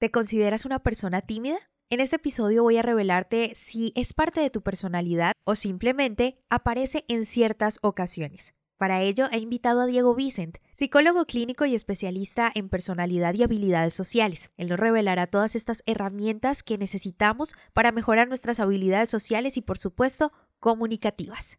¿Te consideras una persona tímida? En este episodio voy a revelarte si es parte de tu personalidad o simplemente aparece en ciertas ocasiones. Para ello he invitado a Diego Vicent, psicólogo clínico y especialista en personalidad y habilidades sociales. Él nos revelará todas estas herramientas que necesitamos para mejorar nuestras habilidades sociales y por supuesto comunicativas.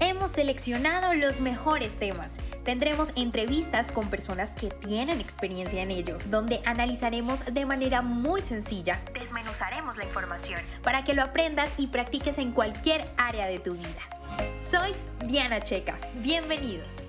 Hemos seleccionado los mejores temas. Tendremos entrevistas con personas que tienen experiencia en ello, donde analizaremos de manera muy sencilla, desmenuzaremos la información para que lo aprendas y practiques en cualquier área de tu vida. Soy Diana Checa. Bienvenidos.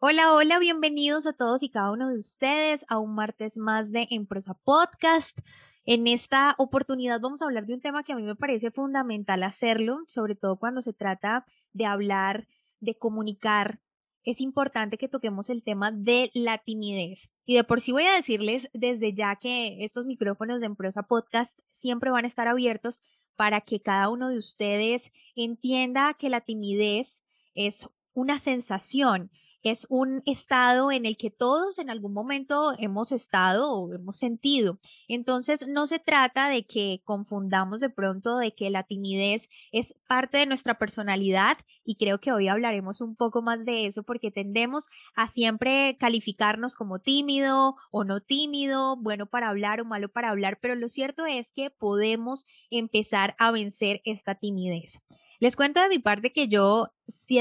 Hola, hola, bienvenidos a todos y cada uno de ustedes a un martes más de Emprosa Podcast. En esta oportunidad vamos a hablar de un tema que a mí me parece fundamental hacerlo, sobre todo cuando se trata de hablar, de comunicar. Es importante que toquemos el tema de la timidez. Y de por sí voy a decirles desde ya que estos micrófonos de Emprosa Podcast siempre van a estar abiertos para que cada uno de ustedes entienda que la timidez es una sensación es un estado en el que todos en algún momento hemos estado o hemos sentido. Entonces, no se trata de que confundamos de pronto de que la timidez es parte de nuestra personalidad y creo que hoy hablaremos un poco más de eso porque tendemos a siempre calificarnos como tímido o no tímido, bueno para hablar o malo para hablar, pero lo cierto es que podemos empezar a vencer esta timidez. Les cuento de mi parte que yo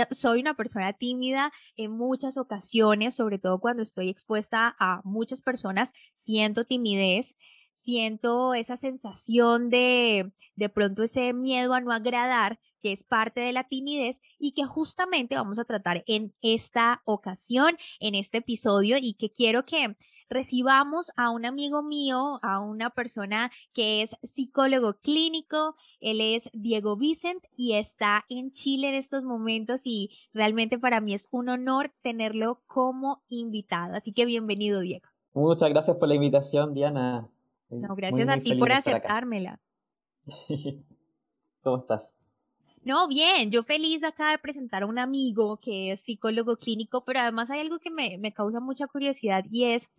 soy una persona tímida en muchas ocasiones, sobre todo cuando estoy expuesta a muchas personas, siento timidez, siento esa sensación de de pronto ese miedo a no agradar, que es parte de la timidez y que justamente vamos a tratar en esta ocasión, en este episodio y que quiero que recibamos a un amigo mío, a una persona que es psicólogo clínico. Él es Diego Vicent y está en Chile en estos momentos y realmente para mí es un honor tenerlo como invitado. Así que bienvenido, Diego. Muchas gracias por la invitación, Diana. No, gracias a ti por aceptármela. ¿Cómo estás? No, bien, yo feliz acá de presentar a un amigo que es psicólogo clínico, pero además hay algo que me, me causa mucha curiosidad y es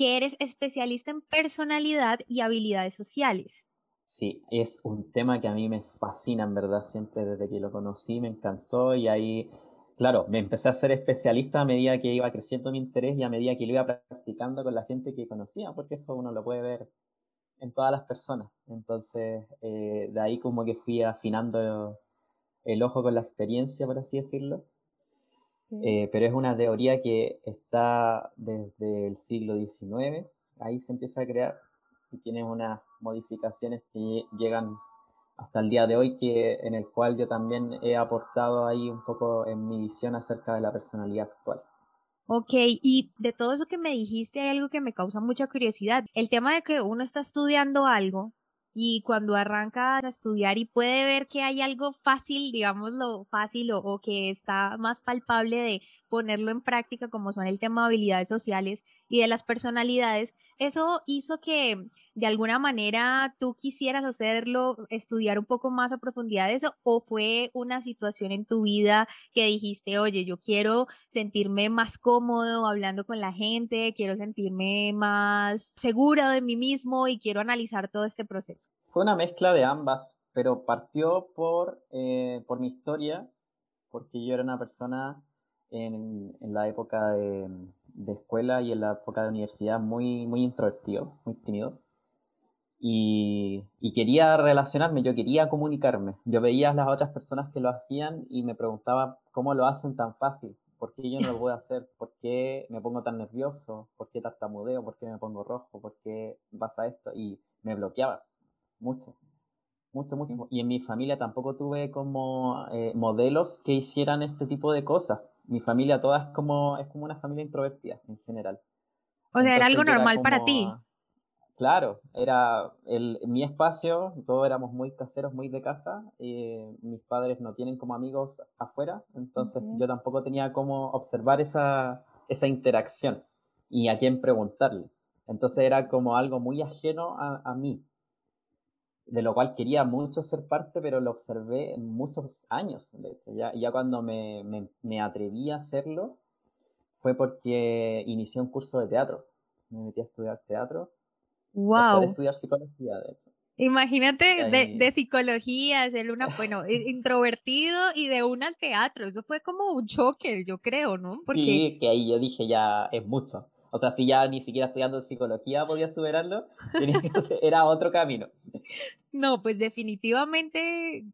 que eres especialista en personalidad y habilidades sociales. Sí, es un tema que a mí me fascina, en verdad, siempre desde que lo conocí me encantó y ahí, claro, me empecé a ser especialista a medida que iba creciendo mi interés y a medida que lo iba practicando con la gente que conocía, porque eso uno lo puede ver en todas las personas. Entonces, eh, de ahí como que fui afinando el ojo con la experiencia, por así decirlo. Eh, pero es una teoría que está desde el siglo XIX, ahí se empieza a crear y tiene unas modificaciones que llegan hasta el día de hoy, que, en el cual yo también he aportado ahí un poco en mi visión acerca de la personalidad actual. Ok, y de todo eso que me dijiste hay algo que me causa mucha curiosidad. El tema de que uno está estudiando algo y cuando arrancas a estudiar y puede ver que hay algo fácil, digámoslo fácil o, que está más palpable de ponerlo en práctica como son el tema de habilidades sociales y de las personalidades, eso hizo que de alguna manera tú quisieras hacerlo, estudiar un poco más a profundidad eso o fue una situación en tu vida que dijiste, oye, yo quiero sentirme más cómodo hablando con la gente, quiero sentirme más segura de mí mismo y quiero analizar todo este proceso. Fue una mezcla de ambas, pero partió por, eh, por mi historia, porque yo era una persona en, en la época de, de, escuela y en la época de universidad muy, muy introvertido, muy tímido. Y, y, quería relacionarme, yo quería comunicarme. Yo veía a las otras personas que lo hacían y me preguntaba cómo lo hacen tan fácil, por qué yo no lo puedo hacer, por qué me pongo tan nervioso, por qué tartamudeo, por qué me pongo rojo, por qué pasa esto y me bloqueaba mucho, mucho, mucho. Y en mi familia tampoco tuve como eh, modelos que hicieran este tipo de cosas. Mi familia toda es como, es como una familia introvertida en general. O sea, era algo normal para ti. Claro, era el, mi espacio, todos éramos muy caseros, muy de casa, eh, mis padres no tienen como amigos afuera, entonces yo tampoco tenía cómo observar esa, esa interacción y a quién preguntarle. Entonces era como algo muy ajeno a, a mí, de lo cual quería mucho ser parte, pero lo observé en muchos años, de hecho. Ya, ya cuando me, me, me atreví a hacerlo, fue porque inicié un curso de teatro. Me metí a estudiar teatro Wow. estudiar psicología, de hecho. Imagínate de, de, psicología, ser una, bueno, introvertido y de una al teatro. Eso fue como un choque, yo creo, ¿no? Porque... Sí, que ahí yo dije ya es mucho. O sea, si ya ni siquiera estudiando psicología podía superarlo, era otro camino. No, pues definitivamente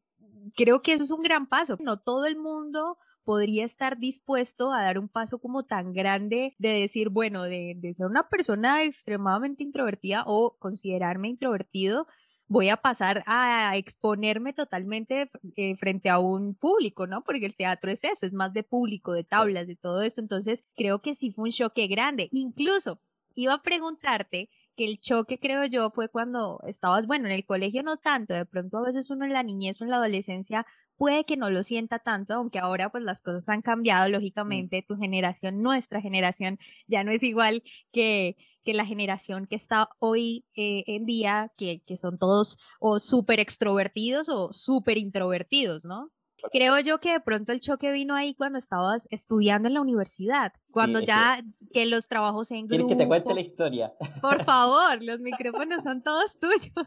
creo que eso es un gran paso. No todo el mundo podría estar dispuesto a dar un paso como tan grande de decir, bueno, de, de ser una persona extremadamente introvertida o considerarme introvertido, voy a pasar a exponerme totalmente eh, frente a un público, ¿no? Porque el teatro es eso, es más de público, de tablas, de todo esto. Entonces, creo que sí fue un choque grande. Incluso iba a preguntarte que el choque, creo yo, fue cuando estabas, bueno, en el colegio no tanto, de pronto a veces uno en la niñez o en la adolescencia puede que no lo sienta tanto, aunque ahora pues las cosas han cambiado, mm. lógicamente, tu generación, nuestra generación, ya no es igual que, que la generación que está hoy eh, en día, que, que son todos o súper extrovertidos o súper introvertidos, ¿no? Creo yo que de pronto el choque vino ahí cuando estabas estudiando en la universidad, cuando ya que... los trabajos en grupo. ¿Quieres que te cuente la historia? Por favor, los micrófonos son todos tuyos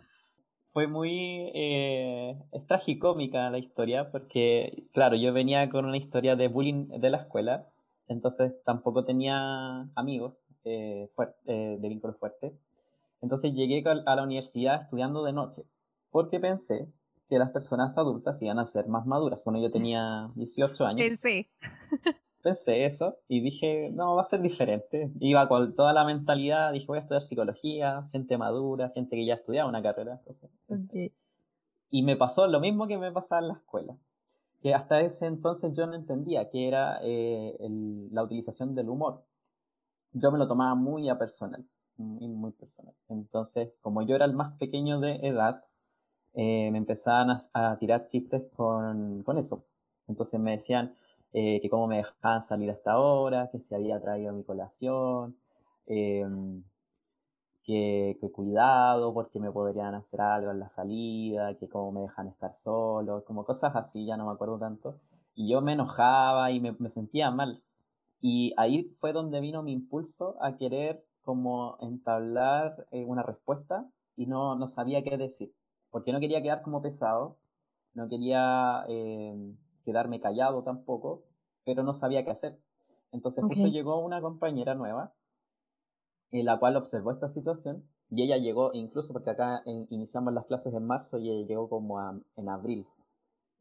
fue muy eh, es tragicómica la historia porque, claro, yo venía con una historia de bullying de la escuela, entonces tampoco tenía amigos eh, eh, de vínculos fuertes. Entonces llegué a la universidad estudiando de noche, porque pensé que las personas adultas iban a ser más maduras. Bueno, yo tenía 18 años. Pensé pensé eso y dije, no, va a ser diferente. Iba con toda la mentalidad, dije, voy a estudiar psicología, gente madura, gente que ya estudiaba una carrera. Y me pasó lo mismo que me pasaba en la escuela. Que hasta ese entonces yo no entendía que era eh, la utilización del humor. Yo me lo tomaba muy a personal, muy, muy personal. Entonces, como yo era el más pequeño de edad, eh, me empezaban a, tirar chistes con, con eso. Entonces me decían, eh, que cómo me dejaban salir hasta ahora, que se había traído mi colación, em, que, cuidado porque me podrían hacer algo en la salida, que cómo me dejan estar solo, como cosas así, ya no me acuerdo tanto. Y yo me enojaba y me, sentía mal. Y ahí fue donde vino mi impulso a querer como entablar eh, una respuesta y no, no sabía qué decir, porque no quería quedar como pesado, no quería em, quedarme callado tampoco, pero no sabía qué hacer. Entonces justo llegó una compañera nueva, en la cual observó esta situación, y ella llegó, incluso porque acá iniciamos las clases en marzo y ella llegó como en abril.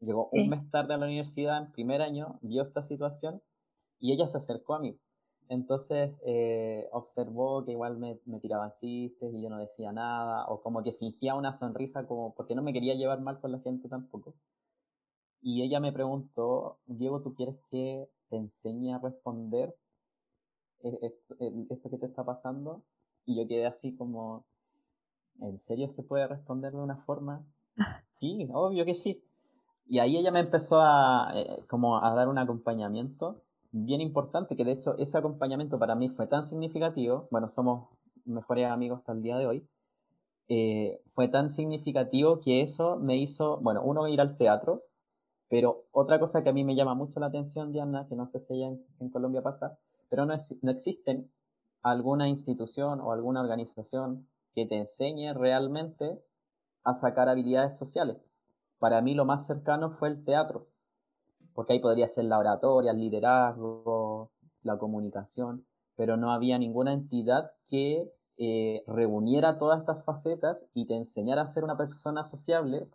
Llegó un mes tarde a la universidad, en primer año, vio esta situación y ella se acercó a mí. Entonces eh, observó que igual me, me tiraban chistes y yo no decía nada, o como que fingía una sonrisa, como porque no me quería llevar mal con la gente tampoco. Y ella me preguntó, Diego, ¿tú quieres que te enseñe a responder e-, esto, que te está pasando? Y yo quedé así como, ¿en serio se puede responder de una forma? Sí, obvio que sí. Y ahí ella me empezó a, eh, como a dar un acompañamiento bien importante, que de hecho ese acompañamiento para mí fue tan significativo, bueno, somos mejores amigos hasta el día de hoy, eh, fue tan significativo que eso me hizo, bueno, uno ir al teatro, pero otra cosa que a mí me llama mucho la atención, Diana, que no sé si allá en, Colombia pasa, pero no, es, no existen alguna institución o alguna organización que te enseñe realmente a sacar habilidades sociales. Para mí lo más cercano fue el teatro, porque ahí podría ser la oratoria, el liderazgo, la comunicación, pero no había ninguna entidad que eh, reuniera todas estas facetas y te enseñara a ser una persona sociable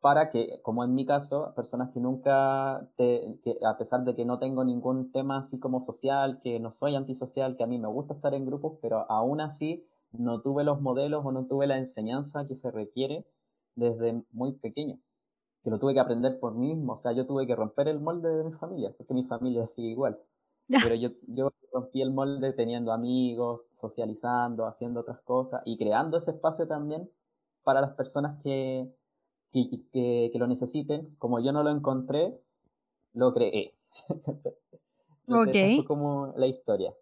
para que, como en mi caso, personas que nunca, te, que a pesar de que no tengo ningún tema así como social, que no soy antisocial, que a mí me gusta estar en grupos, pero aún así no tuve los modelos o no tuve la enseñanza que se requiere desde muy pequeño, que lo tuve que aprender por mí mismo, o sea, yo tuve que romper el molde de mi familia, porque mi familia sigue igual. Pero yo, yo rompí el molde teniendo amigos, socializando, haciendo otras cosas y creando ese espacio también para las personas que, que, que, lo necesiten. Como yo no lo encontré, lo creé. ok. como la historia.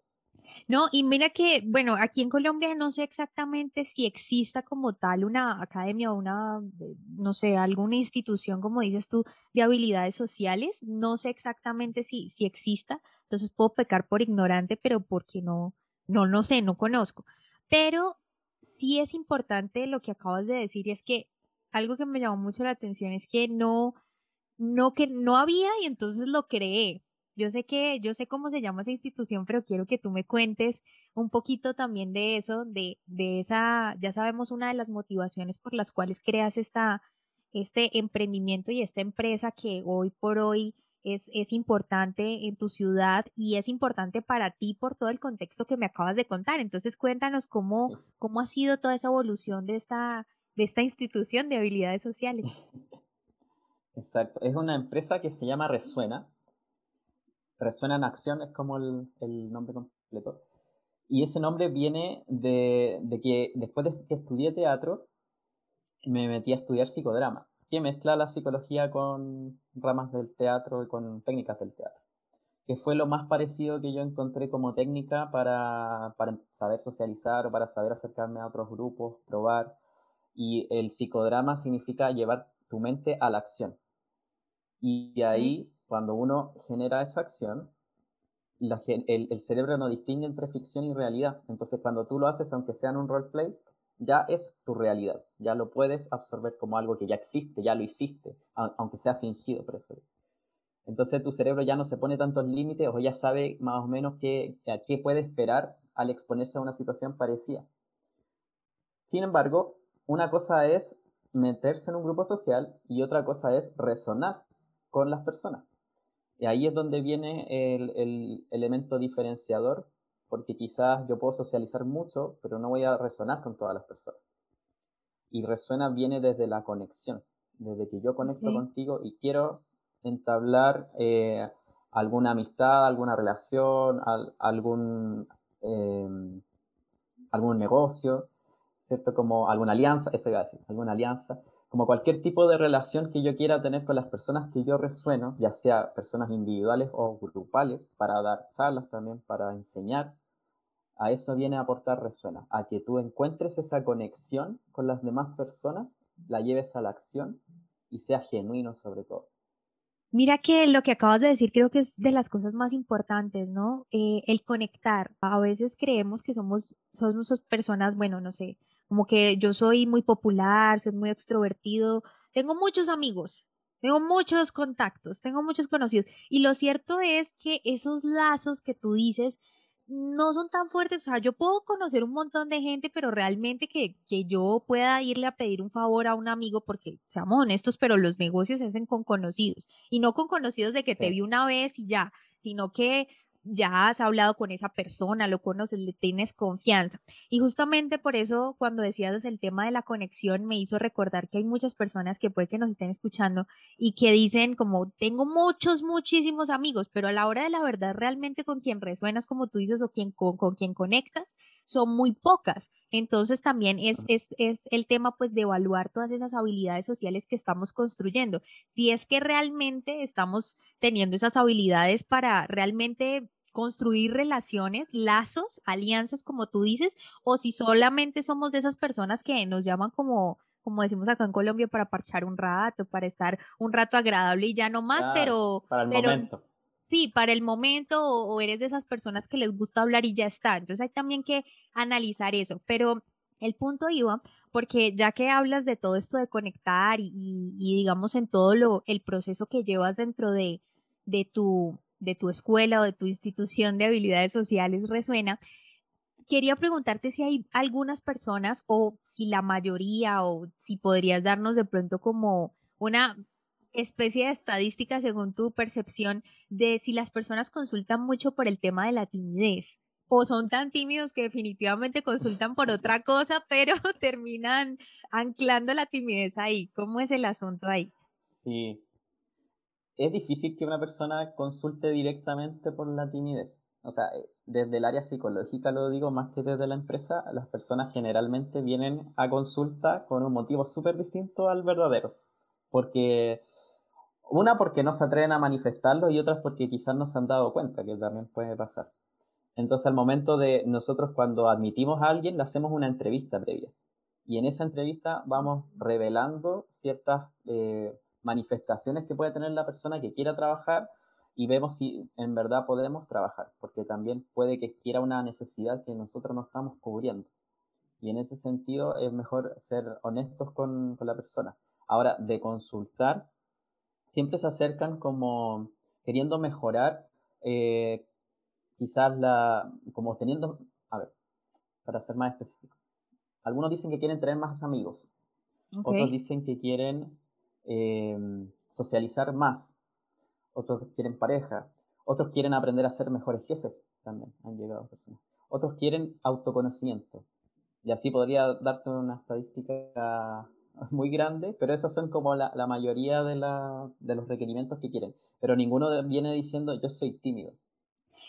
No, y mira que, bueno, aquí en Colombia no sé exactamente si exista como tal una academia o una, eh, no sé, alguna institución, como dices tú, de habilidades sociales. No sé exactamente si, si exista, entonces puedo pecar por ignorante, pero porque no, no, no sé, no conozco. Pero sí es importante lo que acabas de decir y es que algo que me llamó mucho la atención es que no, no, que no había y entonces lo creé. Yo sé que, yo sé cómo se llama esa institución, pero quiero que tú me cuentes un poquito también de eso, de, de esa, ya sabemos una de las motivaciones por las cuales creas esta, este emprendimiento y esta empresa que hoy por hoy es, es importante en tu ciudad y es importante para ti por todo el contexto que me acabas de contar. Entonces cuéntanos cómo, cómo ha sido toda esa evolución de esta, de esta institución de habilidades sociales. Exacto, es una empresa que se llama Resuena, Resuena en Acción es como el, nombre completo. Y ese nombre viene de, que después de que estudié teatro, me metí a estudiar psicodrama, que mezcla la psicología con ramas del teatro y con técnicas del teatro, que fue lo más parecido que yo encontré como técnica para, para saber socializar o para saber acercarme a otros grupos, probar. Y el psicodrama significa llevar tu mente a la acción. Y ahí cuando uno genera esa acción, el, cerebro no distingue entre ficción y realidad. Entonces, cuando tú lo haces, aunque sea en un roleplay, ya es tu realidad. Ya lo puedes absorber como algo que ya existe, ya lo hiciste, aunque sea fingido. Entonces, tu cerebro ya no se pone tantos límites o ya sabe más o menos qué, a qué puede esperar al exponerse a una situación parecida. Sin embargo, una cosa es meterse en un grupo social y otra cosa es resonar con las personas. Y ahí es donde viene el, elemento diferenciador, porque quizás yo puedo socializar mucho, pero no voy a resonar con todas las personas. Y resuena viene desde la conexión, desde que yo conecto contigo y quiero entablar eh, alguna amistad, alguna relación, algún, em, algún negocio, ¿cierto? Como alguna alianza, eso iba a decir, alguna alianza como cualquier tipo de relación que yo quiera tener con las personas que yo resueno, ya sea personas individuales o grupales, para dar charlas también, para enseñar, a eso viene a aportar resuena, a que tú encuentres esa conexión con las demás personas, la lleves a la acción y sea genuino sobre todo. Mira que lo que acabas de decir creo que es de las cosas más importantes, ¿no? Eh, el conectar. A veces creemos que somos, somos personas, bueno, no sé, como que yo soy muy popular, soy muy extrovertido, tengo muchos amigos, tengo muchos contactos, tengo muchos conocidos. Y lo cierto es que esos lazos que tú dices no son tan fuertes. O sea, yo puedo conocer un montón de gente, pero realmente que, que yo pueda irle a pedir un favor a un amigo, porque seamos honestos, pero los negocios se hacen con conocidos. Y no con conocidos de que te vi una vez y ya, sino que ya has hablado con esa persona, lo conoces, le tienes confianza. Y justamente por eso cuando decías el tema de la conexión me hizo recordar que hay muchas personas que puede que nos estén escuchando y que dicen como tengo muchos, muchísimos amigos, pero a la hora de la verdad realmente con quien resuenas como tú dices o quien, con, con quien conectas son muy pocas. Entonces también es, es, es el tema pues de evaluar todas esas habilidades sociales que estamos construyendo. Si es que realmente estamos teniendo esas habilidades para realmente construir relaciones, lazos, alianzas, como tú dices, o si solamente somos de esas personas que nos llaman como, como decimos acá en Colombia, para parchar un rato, para estar un rato agradable y ya no más, pero... Para el momento. Sí, para el momento, o, eres de esas personas que les gusta hablar y ya está. Entonces hay también que analizar eso, pero el punto iba, porque ya que hablas de todo esto de conectar y, y, digamos en todo lo, el proceso que llevas dentro de, de tu, de tu escuela o de tu institución de habilidades sociales resuena, quería preguntarte si hay algunas personas o si la mayoría o si podrías darnos de pronto como una especie de estadística según tu percepción de si las personas consultan mucho por el tema de la timidez o son tan tímidos que definitivamente consultan por otra cosa, pero terminan anclando la timidez ahí. ¿Cómo es el asunto ahí? Sí, es difícil que una persona consulte directamente por la timidez. O sea, eh, desde el área psicológica lo digo más que desde la empresa, las personas generalmente vienen a consulta con un motivo súper distinto al verdadero. Porque, una porque no se atreven a manifestarlo y otra porque quizás no se han dado cuenta, que también puede pasar. Entonces, al momento de nosotros cuando admitimos a alguien, le hacemos una entrevista previa. Y en esa entrevista vamos revelando ciertas eh, manifestaciones que puede tener la persona que quiera trabajar y vemos si en verdad podemos trabajar, porque también puede que quiera una necesidad que nosotros no estamos cubriendo. Y en ese sentido es mejor ser honestos con, la persona. Ahora, de consultar, siempre se acercan como queriendo mejorar, eh, quizás la, como teniendo, a ver, para ser más específico. Algunos dicen que quieren tener más amigos. Otros dicen que quieren eh, socializar más otros quieren pareja, otros quieren aprender a ser mejores jefes, también han llegado personas. Otros quieren autoconocimiento. Y así podría darte una estadística muy grande, pero esas son como la, mayoría de, de, los requerimientos que quieren. Pero ninguno viene diciendo yo soy tímido.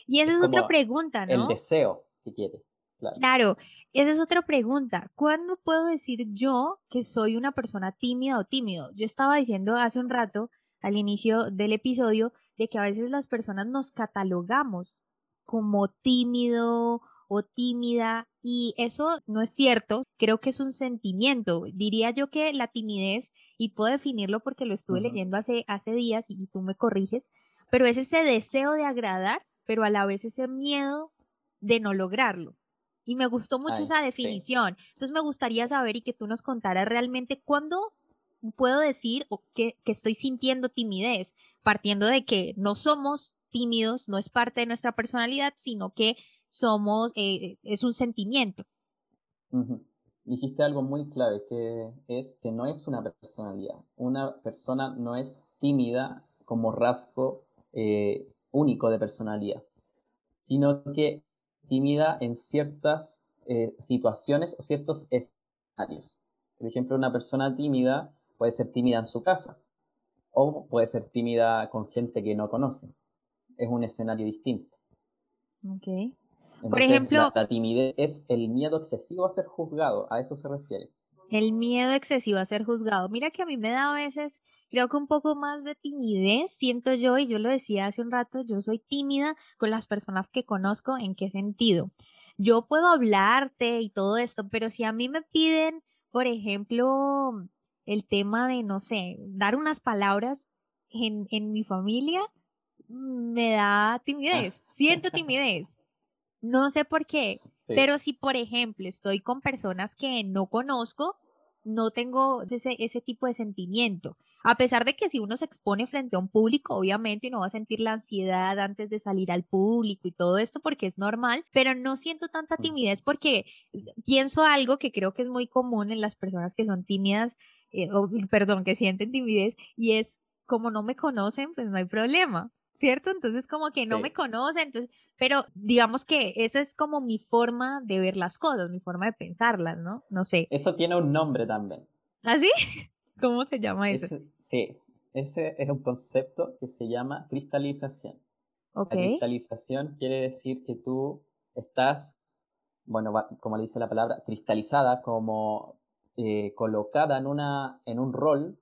Y esa es, otra pregunta, ¿no? El deseo que quiere. Claro. claro, esa es otra pregunta. ¿Cuándo puedo decir yo que soy una persona tímida o tímido? Yo estaba diciendo hace un rato al inicio del episodio de que a veces las personas nos catalogamos como tímido o tímida y eso no es cierto, creo que es un sentimiento. Diría yo que la timidez, y puedo definirlo porque lo estuve leyendo hace, hace días y tú me corriges, pero es ese deseo de agradar, pero a la vez ese miedo de no lograrlo. Y me gustó mucho esa definición. Entonces me gustaría saber y que tú nos contaras realmente cuándo puedo decir que, que estoy sintiendo timidez, partiendo de que no somos tímidos, no es parte de nuestra personalidad, sino que somos, eh, es un sentimiento. Dijiste algo muy clave, que es que no es una personalidad. Una persona no es tímida como rasgo eh, único de personalidad, sino que tímida en ciertas eh, situaciones o ciertos escenarios. Por ejemplo, una persona tímida puede ser tímida en su casa o puede ser tímida con gente que no conoce. Es un escenario distinto. Ok. Por ejemplo, la, timidez es el miedo excesivo a ser juzgado, a eso se refiere. El miedo excesivo a ser juzgado. Mira que a mí me da a veces, creo que un poco más de timidez, siento yo, y yo lo decía hace un rato, yo soy tímida con las personas que conozco, ¿en qué sentido? Yo puedo hablarte y todo esto, pero si a mí me piden, por ejemplo, el tema de, no sé, dar unas palabras en, en mi familia me da timidez, siento timidez. No sé por qué, pero si por ejemplo estoy con personas que no conozco, no tengo ese, ese tipo de sentimiento. A pesar de que si uno se expone frente a un público, obviamente uno va a sentir la ansiedad antes de salir al público y todo esto porque es normal, pero no siento tanta timidez porque pienso algo que creo que es muy común en las personas que son tímidas eh, perdón, que sienten timidez y es como no me conocen, pues no hay problema. ¿Cierto? Entonces como que no me conocen, entonces, pero digamos que eso es como mi forma de ver las cosas, mi forma de pensarlas, ¿no? No sé. Eso tiene un nombre también. ¿Ah, sí? ¿Cómo se llama eso? sí, ese es un concepto que se llama cristalización. Okay. La cristalización quiere decir que tú estás, bueno, como le dice la palabra, cristalizada, como eh, colocada en, una, en un rol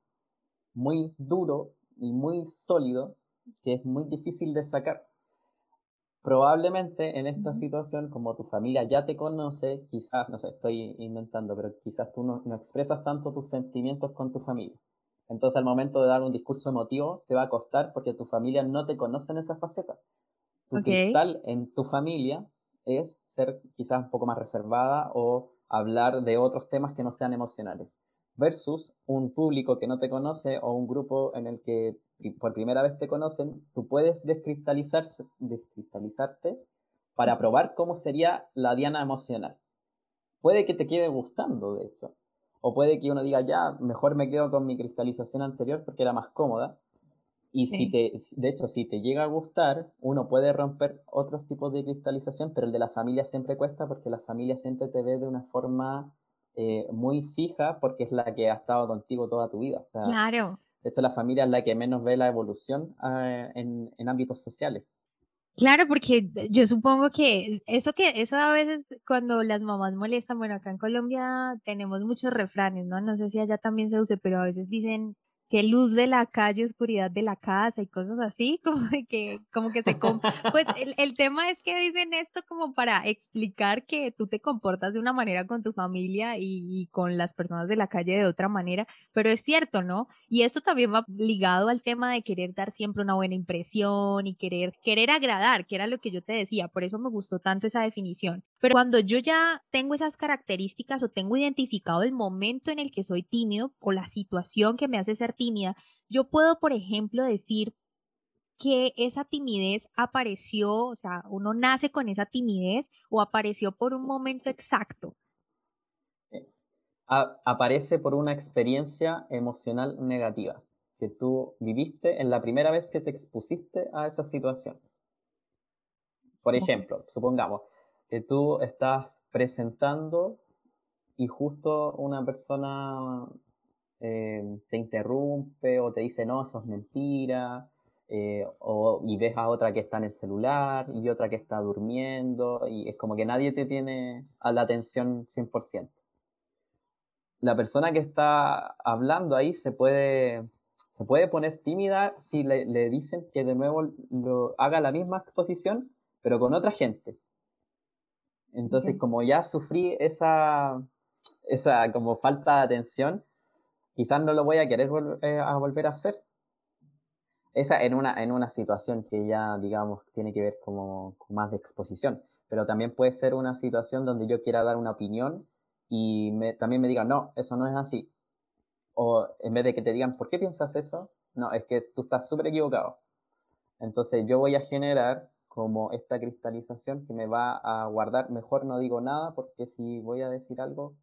muy duro y muy sólido que es muy difícil de sacar. Probablemente en esta situación, como tu familia ya te conoce, quizás, no sé, estoy inventando, pero quizás tú no, expresas tanto tus sentimientos con tu familia. Entonces al momento de dar un discurso emotivo te va a costar porque tu familia no te conoce en esa faceta. Tu cristal en tu familia es ser quizás un poco más reservada o hablar de otros temas que no sean emocionales, versus un público que no te conoce o un grupo en el que por primera vez te conocen, tú puedes descristalizarse, descristalizarte para probar cómo sería la diana emocional. Puede que te quede gustando, de hecho, o puede que uno diga, ya, mejor me quedo con mi cristalización anterior porque era más cómoda, y si te, de hecho, si te llega a gustar, uno puede romper otros tipos de cristalización, pero el de la familia siempre cuesta porque la familia siempre te ve de una forma eh, muy fija porque es la que ha estado contigo toda tu vida. claro. De hecho, la familia es la que menos ve la evolución ah, en, en ámbitos sociales. Claro, porque yo supongo que eso que eso a veces cuando las mamás molestan, bueno, acá en Colombia tenemos muchos refranes, ¿no? No sé si allá también se use, pero a veces dicen que luz de la calle, oscuridad de la casa y cosas así, como que, como que se... pues el, el, tema es que dicen esto como para explicar que tú te comportas de una manera con tu familia y, y, con las personas de la calle de otra manera, pero es cierto, ¿no? Y esto también va ligado al tema de querer dar siempre una buena impresión y querer, querer agradar, que era lo que yo te decía, por eso me gustó tanto esa definición. Pero cuando yo ya tengo esas características o tengo identificado el momento en el que soy tímido o la situación que me hace ser tímida, yo puedo, por ejemplo, decir que esa timidez apareció, o sea, uno nace con esa timidez o apareció por un momento exacto. aparece por una experiencia emocional negativa que tú viviste en la primera vez que te expusiste a esa situación. Por ejemplo, supongamos, que tú estás presentando y justo una persona eh, te interrumpe o te dice, no, eso es mentira, eh, o, y ves a otra que está en el celular y otra que está durmiendo, y es como que nadie te tiene a la atención 100%. La persona que está hablando ahí se puede, se puede poner tímida si le, le dicen que de nuevo lo, haga la misma exposición, pero con otra gente. Entonces, como ya sufrí esa, esa como falta de atención, quizás no lo voy a querer eh, volver a hacer. Esa en una, en una situación que ya, digamos, tiene que ver como con más de exposición. Pero también puede ser una situación donde yo quiera dar una opinión y también me digan, no, eso no es así. O en vez de que te digan, ¿por qué piensas eso? No, es que tú estás súper equivocado. Entonces yo voy a generar como esta cristalización que me va a guardar. Mejor no digo nada porque si voy a decir algo,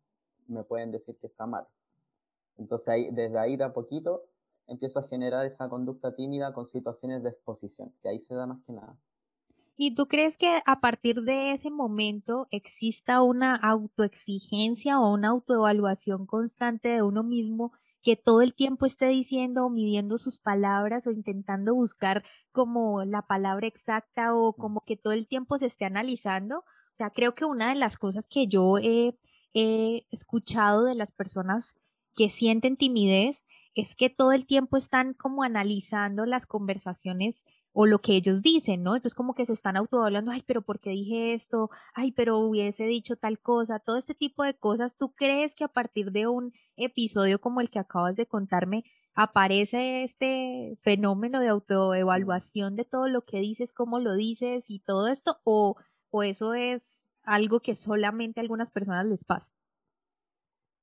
me pueden decir que está mal. Entonces ahí, desde ahí de a poquito empiezo a generar esa conducta tímida con situaciones de exposición, que ahí se da más que nada. ¿Y tú crees que a partir de ese momento exista una autoexigencia o una autoevaluación constante de uno mismo que todo el tiempo esté diciendo o midiendo sus palabras o intentando buscar como la palabra exacta o como que todo el tiempo se esté analizando. O sea, creo que una de las cosas que yo he, he escuchado de las personas que sienten timidez es que todo el tiempo están como analizando las conversaciones o lo que ellos dicen, ¿no? Entonces como que se están autohablando, ay, pero ¿por qué dije esto? Ay, pero hubiese dicho tal cosa, todo este tipo de cosas. ¿Tú crees que a partir de un episodio como el que acabas de contarme, aparece este fenómeno de autoevaluación de todo lo que dices, cómo lo dices y todo esto? ¿O, o eso es algo que solamente a algunas personas les pasa?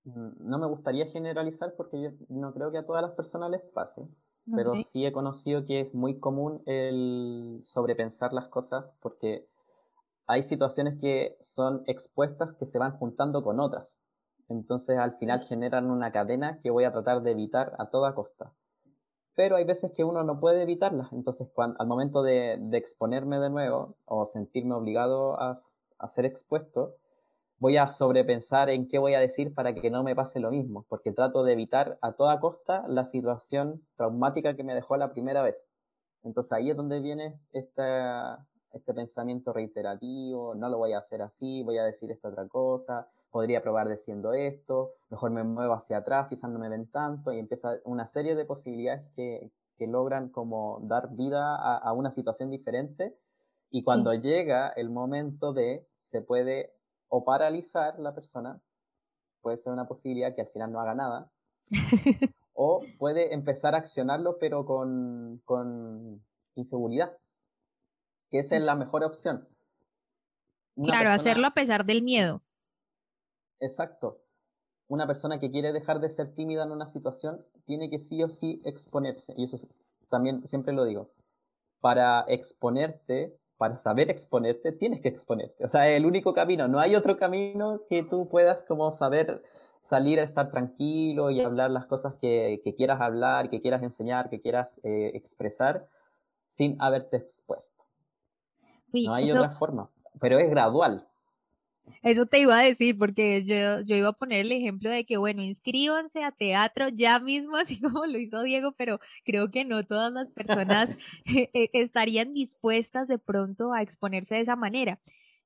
Mm, no me gustaría generalizar porque yo no creo que a todas las personas les pase pero sí he conocido que es muy común el sobrepensar las cosas porque hay situaciones que son expuestas que se van juntando con otras. Entonces al final generan una cadena que voy a tratar de evitar a toda costa. Pero hay veces que uno no puede evitarlas. Entonces cuando, al momento de, de exponerme de nuevo o sentirme obligado a, a ser expuesto, voy a sobrepensar en qué voy a decir para que no me pase lo mismo, porque trato de evitar a toda costa la situación traumática que me dejó la primera vez. Entonces ahí es donde viene este pensamiento reiterativo, no lo voy a hacer así, voy a decir esta otra cosa, podría probar diciendo esto, mejor me muevo hacia atrás, quizás no me ven tanto, y empieza una serie de posibilidades que, logran como dar vida a, una situación diferente. Y cuando llega el momento de, se puede o paralizar la persona, puede ser una posibilidad que al final no haga nada, o puede empezar a accionarlo pero con, con inseguridad, que esa es la mejor opción. claro, hacerlo a pesar del miedo. Exacto. Una persona que quiere dejar de ser tímida en una situación tiene que sí o sí exponerse. Y eso también siempre lo digo. Para exponerte para saber exponerte, tienes que exponerte. O sea, es el único camino. No hay otro camino que tú puedas como saber salir a estar tranquilo y hablar las cosas que, quieras hablar, que quieras enseñar, que quieras eh, expresar sin haberte expuesto. no hay otra forma, pero es gradual. Eso te iba a decir, porque yo, yo iba a poner el ejemplo de que, bueno, inscríbanse a teatro ya mismo, así como lo hizo Diego, pero creo que no todas las personas eh, eh, estarían dispuestas de pronto a exponerse de esa manera.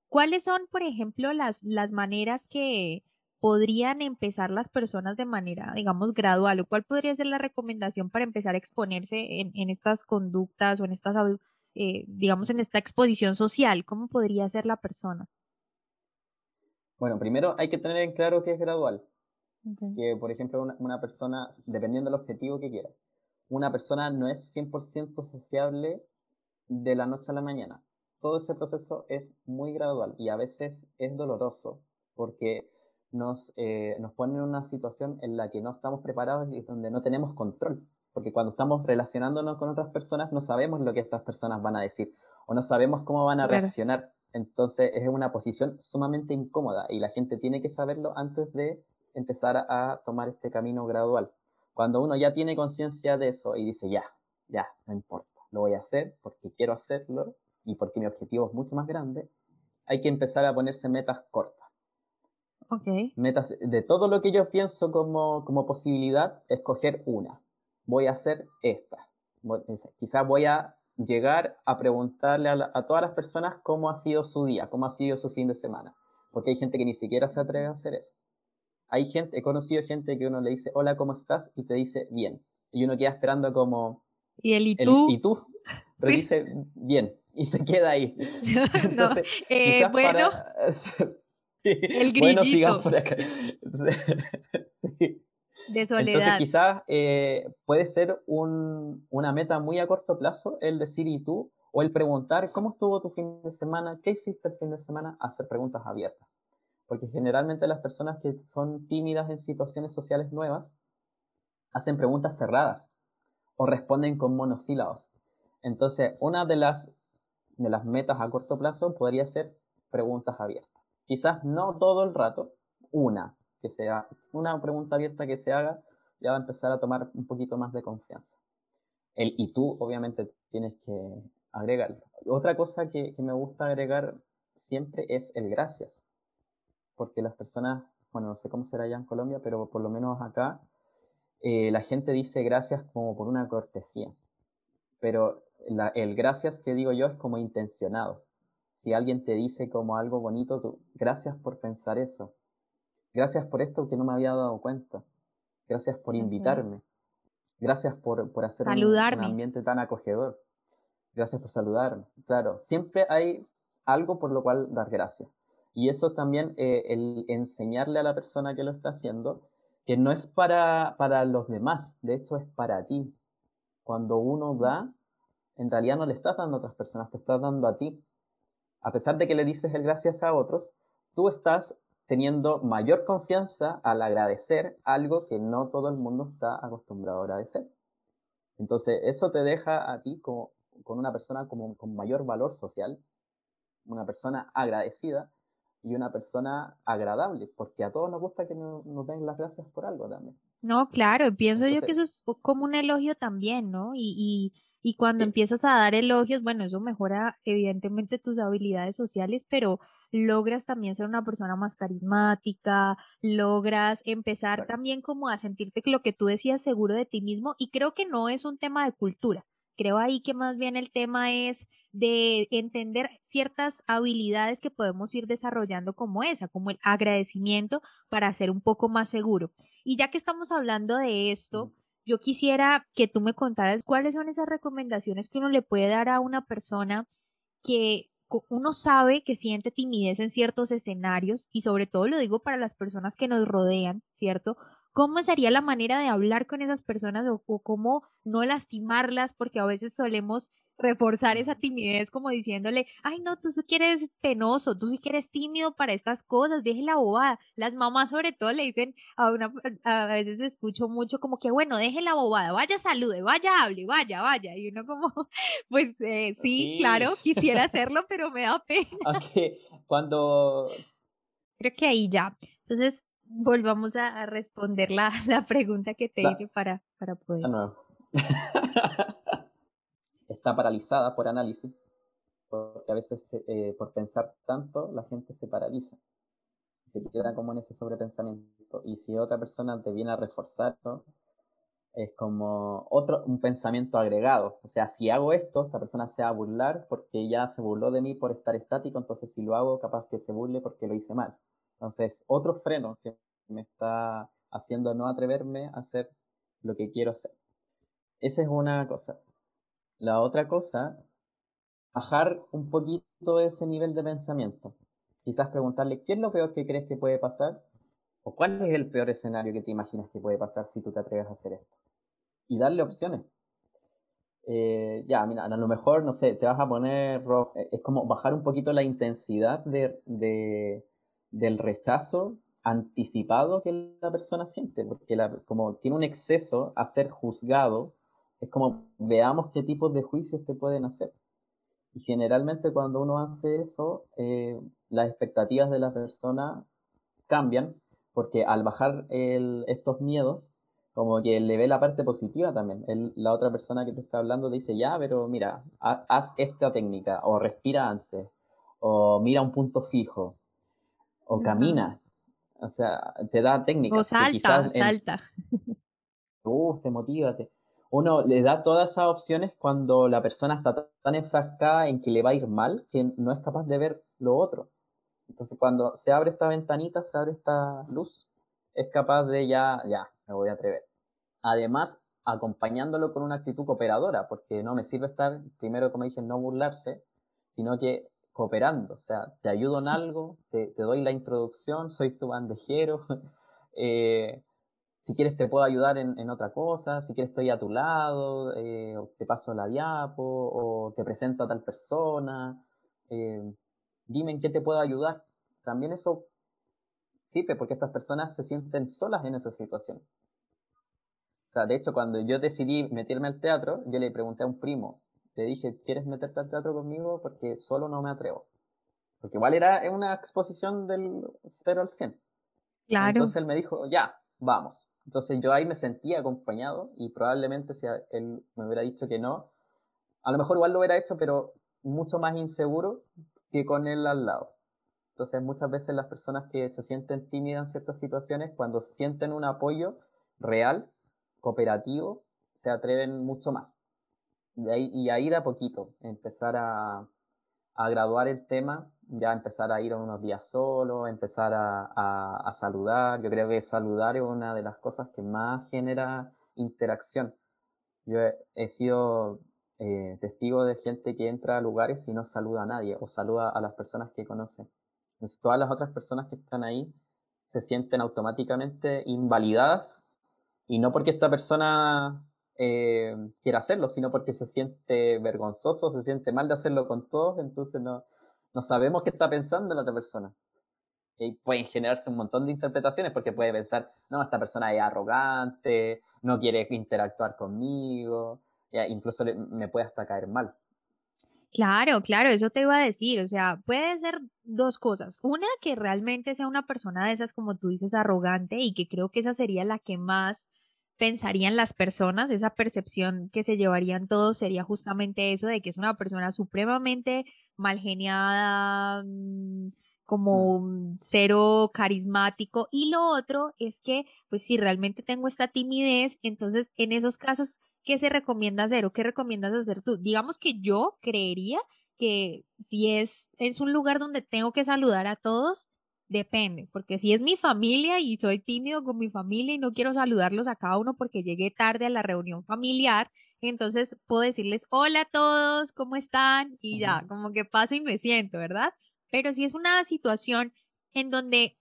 ¿Cuáles son, por ejemplo, las, las maneras que podrían empezar las personas de manera, digamos, gradual? ¿O cuál podría ser la recomendación para empezar a exponerse en, en estas conductas o en estas, eh, digamos, en esta exposición social? ¿Cómo podría ser la persona? Bueno, primero hay que tener en claro que es gradual. Que, por ejemplo, una, persona, dependiendo del objetivo que quiera, una persona no es 100% sociable de la noche a la mañana. Todo ese proceso es muy gradual y a veces es doloroso porque nos, eh, nos pone en una situación en la que no estamos preparados y donde no tenemos control. Porque cuando estamos relacionándonos con otras personas no sabemos lo que estas personas van a decir o no sabemos cómo van a reaccionar. Entonces es una posición sumamente incómoda y la gente tiene que saberlo antes de empezar a tomar este camino gradual. Cuando uno ya tiene conciencia de eso y dice, ya, ya, no importa, lo voy a hacer porque quiero hacerlo y porque mi objetivo es mucho más grande, hay que empezar a ponerse metas cortas. Okay. Metas de todo lo que yo pienso como, como posibilidad, escoger una. Voy a hacer esta. Quizás voy a llegar a preguntarle a, todas las personas cómo ha sido su día, cómo ha sido su fin de semana. Porque hay gente que ni siquiera se atreve a hacer eso. Hay gente, he conocido gente que uno le dice, hola, ¿cómo estás? Y te dice, bien. Y uno queda esperando como... ¿Y el y tú? ¿Y tú? Pero dice, bien. Y se queda ahí. Entonces, eh, bueno. el grillito. por acá. sí de soledad. Entonces quizás eh, puede ser una meta muy a corto plazo el decir y tú, o el preguntar cómo estuvo tu fin de semana, qué hiciste el fin de semana, hacer preguntas abiertas. Porque generalmente las personas que son tímidas en situaciones sociales nuevas hacen preguntas cerradas o responden con monosílabos. Entonces, una de las, de las metas a corto plazo podría ser preguntas abiertas. Quizás no todo el rato, una, que sea una pregunta abierta que se haga, ya va a empezar a tomar un poquito más de confianza. El y tú, obviamente, tienes que agregarlo. Otra cosa que, me gusta agregar siempre es el gracias. Porque las personas, bueno, no sé cómo será allá en Colombia, pero por lo menos acá, eh, la gente dice gracias como por una cortesía. Pero el gracias que digo yo es como intencionado. Si alguien te dice como algo bonito, tú, gracias por pensar eso. Gracias por esto que no me había dado cuenta. Gracias por invitarme. Gracias por, por hacer un, ambiente tan acogedor. Gracias por saludarme. Claro, siempre hay algo por lo cual dar gracias. Y eso también, eh, el enseñarle a la persona que lo está haciendo, que no es para, para los demás, de hecho es para ti. Cuando uno da, en realidad no le estás dando a otras personas, te estás dando a ti. A pesar de que le dices el gracias a otros, tú estás teniendo mayor confianza al agradecer algo que no todo el mundo está acostumbrado a agradecer. Entonces, eso te deja a ti como, con una persona como, con mayor valor social, una persona agradecida y una persona agradable, porque a todos nos gusta que nos, den las gracias por algo también. No, claro, pienso yo que eso es como un elogio también, ¿no? Y, y, cuando empiezas a dar elogios, bueno, eso mejora evidentemente tus habilidades sociales, pero logras también ser una persona más carismática, logras empezar también como a sentirte lo que tú decías seguro de ti mismo y creo que no es un tema de cultura. Creo ahí que más bien el tema es de entender ciertas habilidades que podemos ir desarrollando como esa, como el agradecimiento para ser un poco más seguro. Y ya que estamos hablando de esto, yo quisiera que tú me contaras cuáles son esas recomendaciones que uno le puede dar a una persona que uno sabe que siente timidez en ciertos escenarios y sobre todo lo digo para las personas que nos rodean, ¿cierto? ¿Cómo sería la manera de hablar con esas personas o, cómo no lastimarlas? Porque a veces solemos reforzar esa timidez como diciéndole, ay no, tú sí que eres penoso, tú sí que eres tímido para estas cosas, deje la bobada. Las mamás sobre todo le dicen, a, una, a veces escucho mucho como que, bueno, deje la bobada, vaya salude, vaya hable, vaya, vaya. Y uno como, pues eh, sí, claro, quisiera hacerlo, pero me da pena. Aunque cuando... Creo que ahí ya. Entonces, volvamos a, responder la, la, pregunta que te hice para, para poder. Está paralizada por análisis, porque a veces eh, por pensar tanto la gente se paraliza. se queda como en ese sobrepensamiento. Y si otra persona te viene a reforzar es como otro, un pensamiento agregado. O sea, si hago esto, esta persona se va a burlar porque ya se burló de mí por estar estático, entonces si lo hago, capaz que se burle porque lo hice mal. Entonces, otro freno que me está haciendo no atreverme a hacer lo que quiero hacer. Esa es una cosa. La otra cosa, bajar un poquito ese nivel de pensamiento. Quizás preguntarle, ¿qué es lo peor que crees que puede pasar? ¿O cuál es el peor escenario que te imaginas que puede pasar si tú te atreves a hacer esto? y darle opciones. Eh, ya, mira, a lo mejor, no sé, te vas a poner rojo. Eh, es como bajar un poquito la intensidad de, del rechazo anticipado que la persona siente, porque como tiene un exceso a ser juzgado, es como veamos qué tipos de juicios te pueden hacer. Y generalmente cuando uno hace eso, eh, las expectativas de la persona cambian, porque al bajar estos miedos, como que le ve la parte positiva también. la otra persona que te está hablando dice, ya, pero mira, haz esta técnica, o respira antes, o mira un punto fijo, o camina. O sea, te da técnicas. O salta, salta. Uf, te motívate. Uno le da todas esas opciones cuando la persona está tan enfrascada en que le va a ir mal que no es capaz de ver lo otro. Entonces, cuando se abre esta ventanita, se abre esta luz, es capaz de ya, ya, me voy a atrever. Además, acompañándolo con una actitud cooperadora, porque no me sirve estar, primero, como dije, no burlarse, sino que cooperando, o sea, te ayudo en algo, te, doy la introducción, soy tu bandejero, eh, si quieres te puedo ayudar en, otra cosa, si quieres estoy a tu lado, eh, te paso la diapo, o te presento a tal persona, eh, dime en qué te puedo ayudar. También eso sirve porque estas personas se sienten solas en esa situación. O sea, de hecho, cuando yo decidí meterme al teatro, yo le pregunté a un primo, le dije, ¿quieres meterte al teatro conmigo? Porque solo no me atrevo. Porque igual era una exposición del 0 al 100. Claro. Entonces él me dijo, ya, vamos. Entonces yo ahí me sentía acompañado y probablemente si él me hubiera dicho que no, a lo mejor igual lo hubiera hecho, pero mucho más inseguro que con él al lado. Entonces muchas veces las personas que se sienten tímidas en ciertas situaciones, cuando sienten un apoyo real, cooperativo, se atreven mucho más. Y ahí, y a poquito, empezar a, a, graduar el tema, ya empezar a ir unos días solo, empezar a, a, saludar. Yo creo que saludar es una de las cosas que más genera interacción. Yo he, sido eh, testigo de gente que entra a lugares y no saluda a nadie o saluda a las personas que conoce. Entonces, todas las otras personas que están ahí se sienten automáticamente invalidadas y no porque esta persona eh, hacerlo, sino porque se siente vergonzoso, se siente mal de hacerlo con todos, entonces no, no sabemos qué está pensando la otra persona. Y pueden generarse un montón de interpretaciones porque puede pensar, no, esta persona es arrogante, no quiere interactuar conmigo, incluso me puede hasta caer mal. Claro, claro, eso te iba a decir, o sea, puede ser dos cosas. Una, que realmente sea una persona de esas, como tú dices, arrogante y que creo que esa sería la que más pensarían las personas, esa percepción que se llevarían todos sería justamente eso de que es una persona supremamente mal geniada, mm, como cero carismático. Y lo otro es que, pues si realmente tengo esta timidez, entonces en esos casos, ¿qué se recomienda hacer o qué recomiendas hacer tú? Digamos que yo creería que si es, es un lugar donde tengo que saludar a todos, depende, porque si es mi familia y soy tímido con mi familia y no quiero saludarlos a cada uno porque llegué tarde a la reunión familiar, entonces puedo decirles hola a todos, ¿cómo están? Y ya, como que paso y me siento, ¿verdad? Pero si es una situación en donde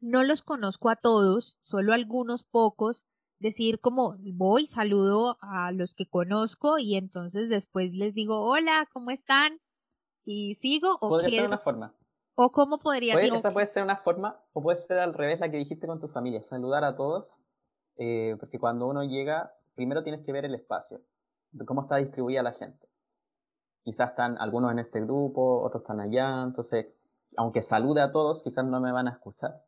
no los conozco a todos, solo algunos pocos, decir como voy, saludo a los que conozco y entonces después les digo hola, ¿cómo están? Y sigo o Podría ser una forma. ¿O cómo podría Esa puede ser una forma, o puede ser al revés la que dijiste con tu familia, saludar a todos, eh, porque cuando uno llega, primero tienes que ver el espacio, cómo está distribuida la gente. Quizás están algunos en este grupo, otros están allá, entonces, aunque salude a todos, quizás no me van a escuchar.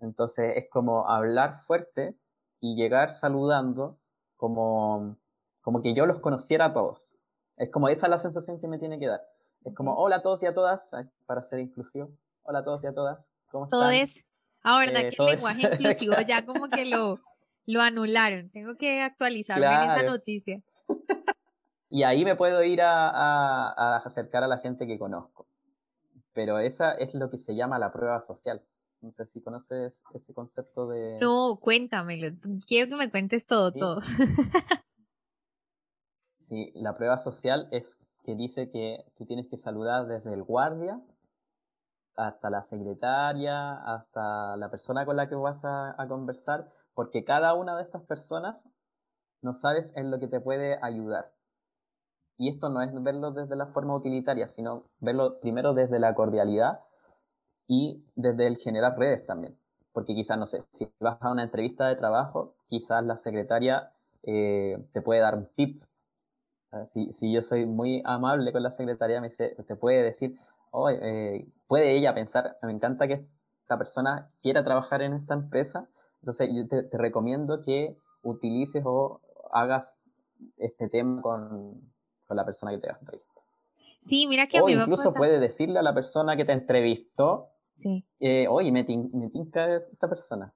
Entonces es como hablar fuerte y llegar saludando como, como que yo los conociera a todos. Es como esa es la sensación que me tiene que dar. Es como, hola a todos y a todas, para ser inclusivo. Hola a todos y a todas, ¿Cómo todo es, ah, verdad que el lenguaje inclusivo ya como que lo, lo anularon. Tengo que actualizarme en esa noticia. y ahí me puedo ir a, a, acercar a la gente que conozco. Pero esa es lo que se llama la prueba social. No sé si conoces ese concepto de... No, cuéntamelo. Quiero que me cuentes todo, todo. sí, la prueba social es que dice que tú tienes que saludar desde el guardia hasta la secretaria, hasta la persona con la que vas a, conversar, porque cada una de estas personas no sabes en lo que te puede ayudar. Y esto no es verlo desde la forma utilitaria, sino verlo primero desde la cordialidad y desde el generar redes también. Porque quizás, no sé, si vas a una entrevista de trabajo, quizás la secretaria eh, te puede dar un tip. Si, si, yo soy muy amable con la secretaria, me te puede decir, eh, puede ella pensar, me encanta que esta persona quiera trabajar en esta empresa, entonces yo te, recomiendo que utilices o hagas este tema con, con la persona que te va a entrevistar. Sí, mira que a o incluso puede decirle a la persona que te entrevistó, sí. Eh, oye, me, me tinca esta persona.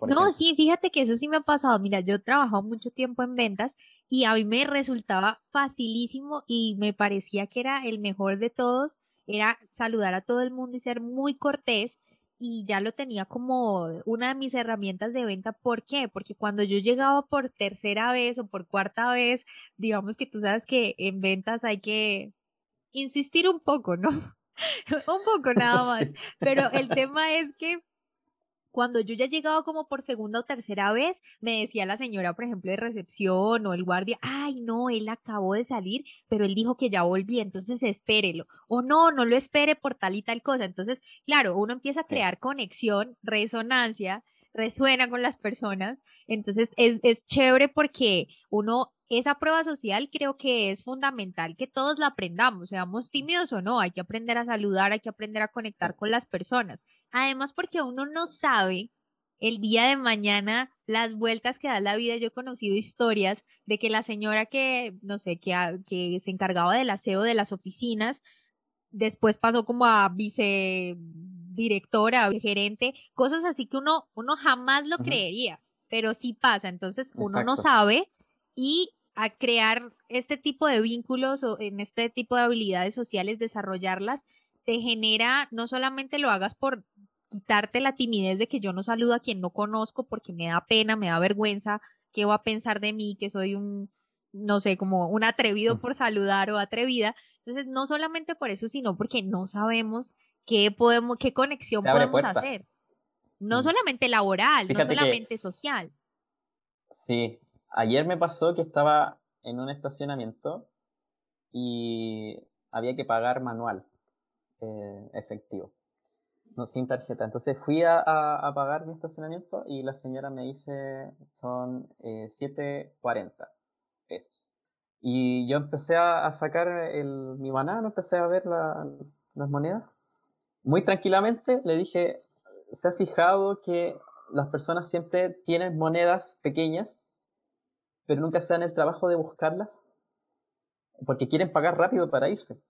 No, sí, fíjate que eso sí me ha pasado. Mira, yo he trabajado mucho tiempo en ventas y a mí me resultaba facilísimo y me parecía que era el mejor de todos era saludar a todo el mundo y ser muy cortés y ya lo tenía como una de mis herramientas de venta. ¿Por qué? Porque cuando yo llegaba por tercera vez o por cuarta vez, digamos que tú sabes que en ventas hay que insistir un poco, ¿no? un poco nada más. Pero el tema es que cuando yo ya llegaba como por segunda o tercera vez, me decía la señora, por ejemplo, de recepción o el guardia, ay, no, él acabó de salir, pero él dijo que ya volvía, entonces espérelo. O no, no lo espere por tal y tal cosa. Entonces, claro, uno empieza a crear conexión, resonancia, resuena con las personas. Entonces, es, es chévere porque uno esa prueba social creo que es fundamental que todos la aprendamos, seamos tímidos o no, hay que aprender a saludar, hay que aprender a conectar con las personas. Además, porque uno no sabe el día de mañana las vueltas que da la vida. Yo he conocido historias de que la señora que, no sé, que, que se encargaba del aseo de las oficinas, después pasó como a vicedirectora, gerente, cosas así que uno, uno jamás lo creería, pero sí pasa. Entonces, uno no sabe y a crear este tipo de vínculos o en este tipo de habilidades sociales, desarrollarlas, te genera, no solamente lo hagas por quitarte la timidez de que yo no saludo a quien no conozco porque me da pena, me da vergüenza, qué va a pensar de mí, que soy un, no sé, como un atrevido por saludar o atrevida. Entonces, no solamente por eso, sino porque no sabemos qué podemos, qué conexión podemos hacer. No solamente laboral, no solamente social. Sí, ayer me pasó que estaba en un estacionamiento y había que pagar manual, eh, efectivo, no sin tarjeta. Entonces fui a, pagar mi estacionamiento y la señora me dice son 7.40 eh, pesos. Y yo empecé a, sacar el, mi banano, empecé a ver las monedas. Muy tranquilamente le dije, ¿se ha fijado que las personas siempre tienen monedas pequeñas pero nunca se dan el trabajo de buscarlas porque quieren pagar rápido para irse.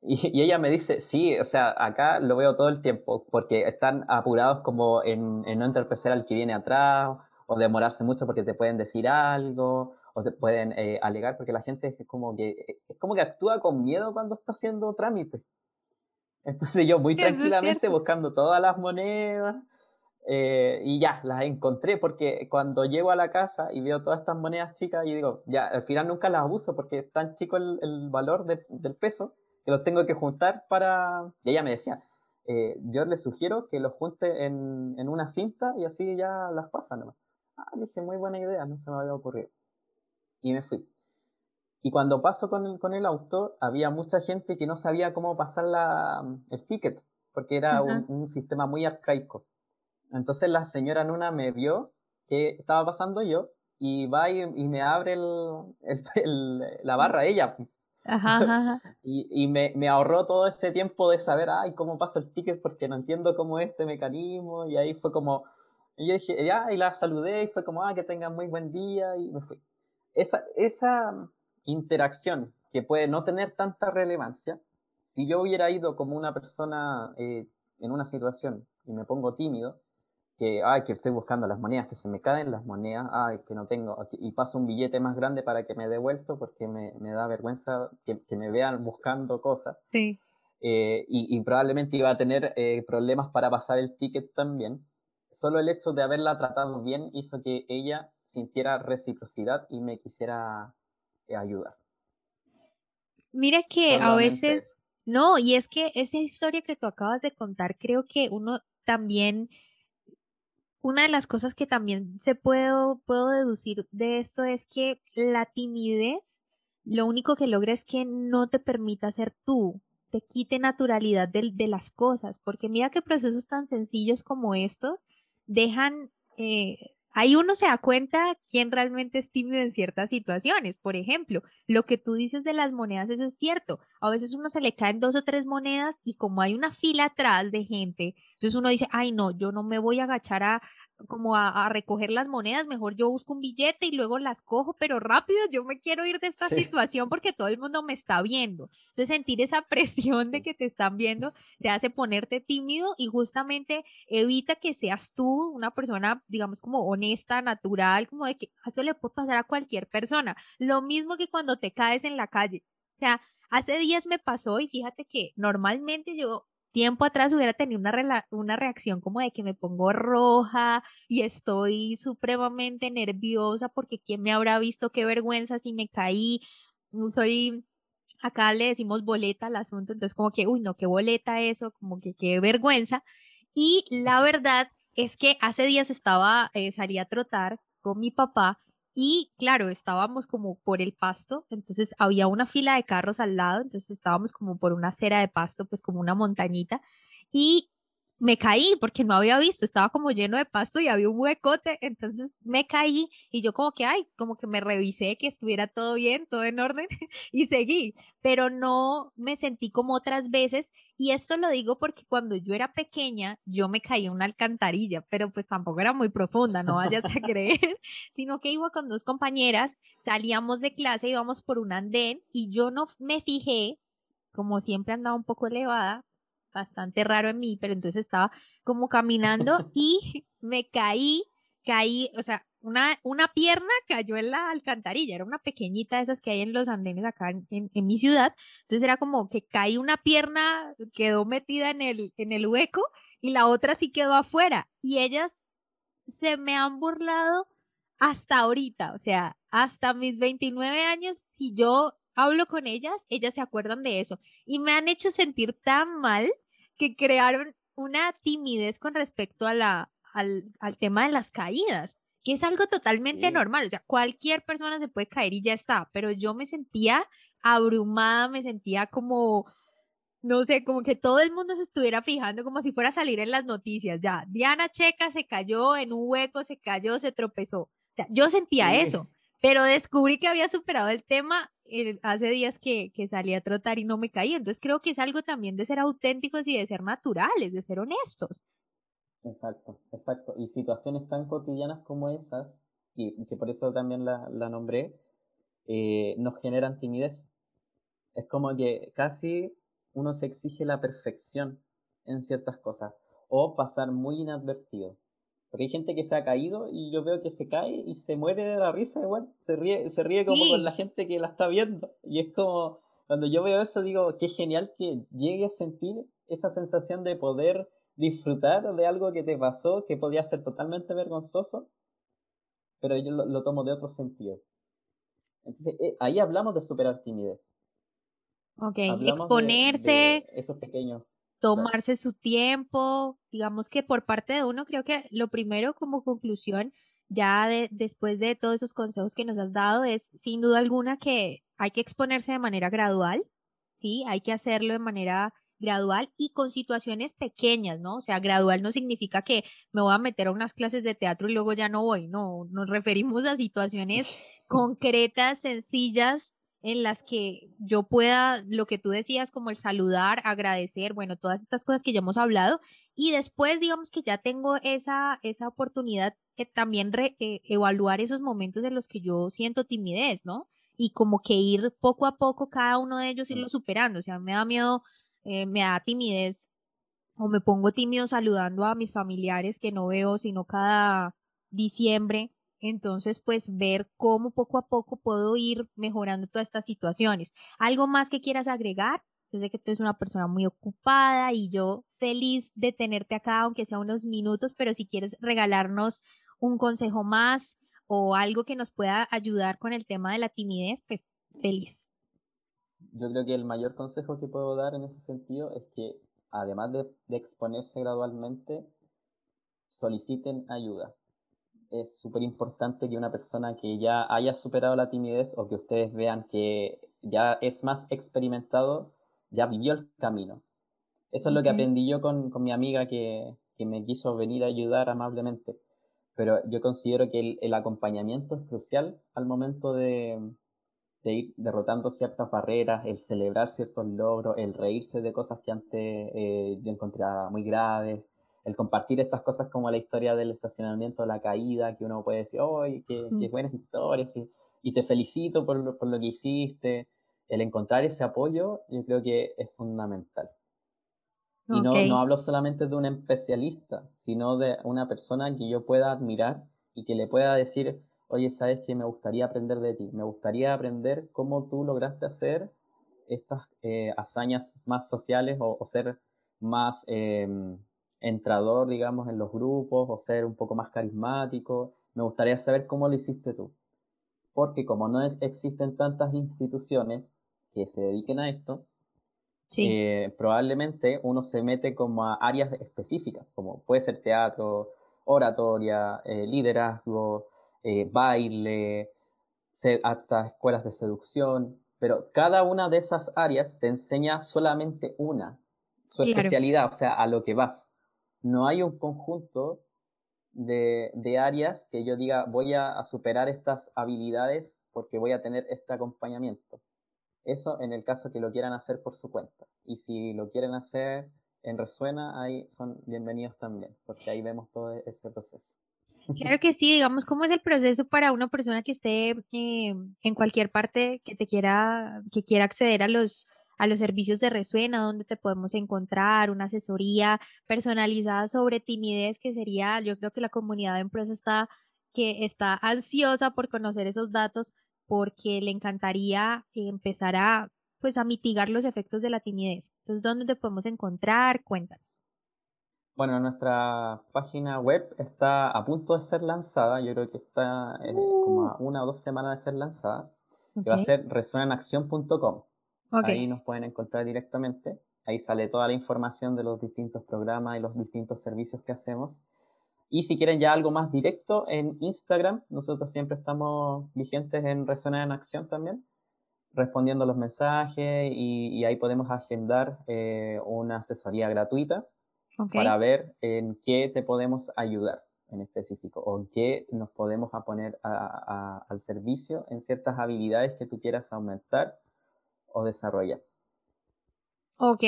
Y, ella me dice, sí, o sea, acá lo veo todo el tiempo, porque están apurados como en, no entorpecer al que viene atrás, o demorarse mucho porque te pueden decir algo, o te pueden eh, alegar, porque la gente es como que, es como que actúa con miedo cuando está haciendo trámite. Entonces yo muy tranquilamente buscando todas las monedas, eh, y ya, las encontré porque cuando llego a la casa y veo todas estas monedas chicas y digo, ya, al final nunca las uso porque es tan chico el, valor del peso que los tengo que juntar para... Y ella me decía, eh, yo le sugiero que los junte en, en, una cinta y así ya las pasa nomás. Ah, dije, muy buena idea, no se me había ocurrido. Y me fui. Y cuando paso con el, con el auto, había mucha gente que no sabía cómo pasar la, el ticket, porque era un, un sistema muy arcaico. Entonces la señora Nuna me vio que estaba pasando yo y va y, me abre el, la barra ella. Ajá, y, y me, me, ahorró todo ese tiempo de saber, ay, cómo paso el ticket porque no entiendo cómo es este mecanismo. Y ahí fue como, y yo dije, ya, y la saludé y fue como, ah, que tengan muy buen día y me fui. Esa, esa interacción que puede no tener tanta relevancia, si yo hubiera ido como una persona eh, en una situación y me pongo tímido, que, ay, que estoy buscando las monedas, que se me caen las monedas, ay, que no tengo, y paso un billete más grande para que me dé vuelto porque me, me da vergüenza que, que, me vean buscando cosas. Sí. Eh, y, y, probablemente iba a tener eh, problemas para pasar el ticket también. Solo el hecho de haberla tratado bien hizo que ella sintiera reciprocidad y me quisiera eh, ayudar. Mira que a veces, no, y es que esa historia que tú acabas de contar, creo que uno también una de las cosas que también se puedo, puedo deducir de esto es que la timidez lo único que logra es que no te permita ser tú, te quite naturalidad de, de las cosas, porque mira que procesos tan sencillos como estos dejan eh, ahí uno se da cuenta quién realmente es tímido en ciertas situaciones. Por ejemplo, lo que tú dices de las monedas, eso es cierto. A veces uno se le caen dos o tres monedas y como hay una fila atrás de gente, entonces uno dice, ay no, yo no me voy a agachar a, como a, recoger las monedas, mejor yo busco un billete y luego las cojo, pero rápido, yo me quiero ir de esta situación porque todo el mundo me está viendo. Entonces sentir esa presión de que te están viendo te hace ponerte tímido y justamente evita que seas tú una persona, digamos, como honesta, natural, como de que eso le puede pasar a cualquier persona. Lo mismo que cuando te caes en la calle. O sea, hace días me pasó y fíjate que normalmente yo tiempo atrás hubiera tenido una, una reacción como de que me pongo roja y estoy supremamente nerviosa porque quién me habrá visto qué vergüenza si me caí. Mm, soy, acá le decimos boleta al asunto, entonces como que, uy, no, qué boleta eso, como que qué vergüenza. Y la verdad es que hace días estaba, eh, salí a trotar con mi papá y claro, estábamos como por el pasto, entonces había una fila de carros al lado, entonces estábamos como por una acera de pasto, pues como una montañita. Y me caí porque no había visto, estaba como lleno de pasto y había un huecote, entonces me caí y yo como que, ay, como que me revisé que estuviera todo bien, todo en orden y seguí, pero no me sentí como otras veces y esto lo digo porque cuando yo era pequeña yo me caí en una alcantarilla, pero pues tampoco era muy profunda, no vayas a creer, sino que iba con dos compañeras, salíamos de clase, íbamos por un andén y yo no me fijé como siempre andaba un poco elevada, bastante raro en mí, pero entonces estaba como caminando y me caí, caí, o sea, una, una pierna cayó en la alcantarilla, era una pequeñita de esas que hay en los andenes acá en, en, mi ciudad, entonces era como que caí una pierna, quedó metida en el, en el hueco y la otra sí quedó afuera y ellas se me han burlado hasta ahorita, o sea, hasta mis 29 años, si yo hablo con ellas, ellas se acuerdan de eso y me han hecho sentir tan mal que crearon una timidez con respecto a la, al, al tema de las caídas, que es algo totalmente normal, o sea, cualquier persona se puede caer y ya está, pero yo me sentía abrumada, me sentía como, no sé, como que todo el mundo se estuviera fijando como si fuera a salir en las noticias, ya, Diana Checa se cayó en un hueco, se cayó, se tropezó, o sea, yo sentía eso, pero descubrí que había superado el tema hace días que, que salí a trotar y no me caí. Entonces creo que es algo también de ser auténticos y de ser naturales, de ser honestos. Exacto, exacto. Y situaciones tan cotidianas como esas, y que por eso también la, la nombré, eh, nos generan timidez. Es como que casi uno se exige la perfección en ciertas cosas o pasar muy inadvertido. Porque hay gente que se ha caído y yo veo que se cae y se muere de la risa igual. Se ríe, se ríe como con la gente que la está viendo. Y es como, cuando yo veo eso digo, qué genial que llegue a sentir esa sensación de poder disfrutar de algo que te pasó, que podía ser totalmente vergonzoso, pero yo lo, tomo de otro sentido. Entonces, eh, ahí hablamos de superar timidez. Ok, exponerse. esos pequeños tomarse su tiempo, digamos que por parte de uno, creo que lo primero como conclusión, ya de, después de todos esos consejos que nos has dado, es sin duda alguna que hay que exponerse de manera gradual, ¿sí? Hay que hacerlo de manera gradual y con situaciones pequeñas, ¿no? O sea, gradual no significa que me voy a meter a unas clases de teatro y luego ya no voy, no, nos referimos a situaciones concretas, sencillas, en las que yo pueda, lo que tú decías, como el saludar, agradecer, bueno, todas estas cosas que ya hemos hablado, y después, digamos que ya tengo esa, esa oportunidad de también eh, evaluar esos momentos en los que yo siento timidez, ¿no? Y como que ir poco a poco cada uno de ellos irlo superando, o sea, me da miedo, eh, me da timidez o me pongo tímido saludando a mis familiares que no veo sino cada diciembre. Entonces, pues ver cómo poco a poco puedo ir mejorando todas estas situaciones. ¿Algo más que quieras agregar? Yo sé que tú eres una persona muy ocupada y yo feliz de tenerte acá, aunque sea unos minutos, pero si quieres regalarnos un consejo más o algo que nos pueda ayudar con el tema de la timidez, pues feliz. Yo creo que el mayor consejo que puedo dar en ese sentido es que además de, exponerse gradualmente, soliciten ayuda. Es súper importante que una persona que ya haya superado la timidez o que ustedes vean que ya es más experimentado, ya vivió el camino. Eso es lo que aprendí yo con, mi amiga que, me quiso venir a ayudar amablemente. Pero yo considero que el acompañamiento es crucial al momento de, de ir derrotando ciertas barreras, el celebrar ciertos logros, el reírse de cosas que antes eh, yo encontraba muy graves, el compartir estas cosas como la historia del estacionamiento, la caída, que uno puede decir, ¡ay, qué, buenas historias! Y, y te felicito por lo, por lo que hiciste. El encontrar ese apoyo, yo creo que es fundamental. Y no, no hablo solamente de un especialista, sino de una persona que yo pueda admirar y que le pueda decir, oye, sabes que me gustaría aprender de ti, me gustaría aprender cómo tú lograste hacer estas eh, hazañas más sociales o, ser más em, entrador, digamos, en los grupos o ser un poco más carismático. Me gustaría saber cómo lo hiciste tú. Porque como no existen tantas instituciones que se dediquen a esto, eh, probablemente uno se mete como a áreas específicas, como puede ser teatro, oratoria, eh, liderazgo, eh, baile, hasta escuelas de seducción, pero cada una de esas áreas te enseña solamente una, su especialidad, o sea, a lo que vas. No hay un conjunto de, áreas que yo diga voy a, superar estas habilidades porque voy a tener este acompañamiento. Eso en el caso que lo quieran hacer por su cuenta. Y si lo quieren hacer en Resuena, ahí son bienvenidos también, porque ahí vemos todo ese proceso. Claro que sí, digamos, ¿cómo es el proceso para una persona que esté eh, en cualquier parte que te quiera, que quiera acceder a los, a los servicios de Resuena, donde te podemos encontrar una asesoría personalizada sobre timidez, que sería, yo creo que la comunidad de empresa está, que está ansiosa por conocer esos datos porque le encantaría empezar a, pues, a mitigar los efectos de la timidez. Entonces, ¿dónde te podemos encontrar? Cuéntanos. Bueno, nuestra página web está a punto de ser lanzada, yo creo que está eh, como a uh. una o dos semanas de ser lanzada, que va a ser resuenanacción.com. Ahí nos pueden encontrar directamente, ahí sale toda la información de los distintos programas y los distintos servicios que hacemos. Y si quieren ya algo más directo, en Instagram, nosotros siempre estamos vigentes en Resuena en Acción también, respondiendo los mensajes y, ahí podemos agendar eh, una asesoría gratuita para ver en qué te podemos ayudar en específico o en qué nos podemos poner al servicio en ciertas habilidades que tú quieras aumentar o desarrollar. Ok,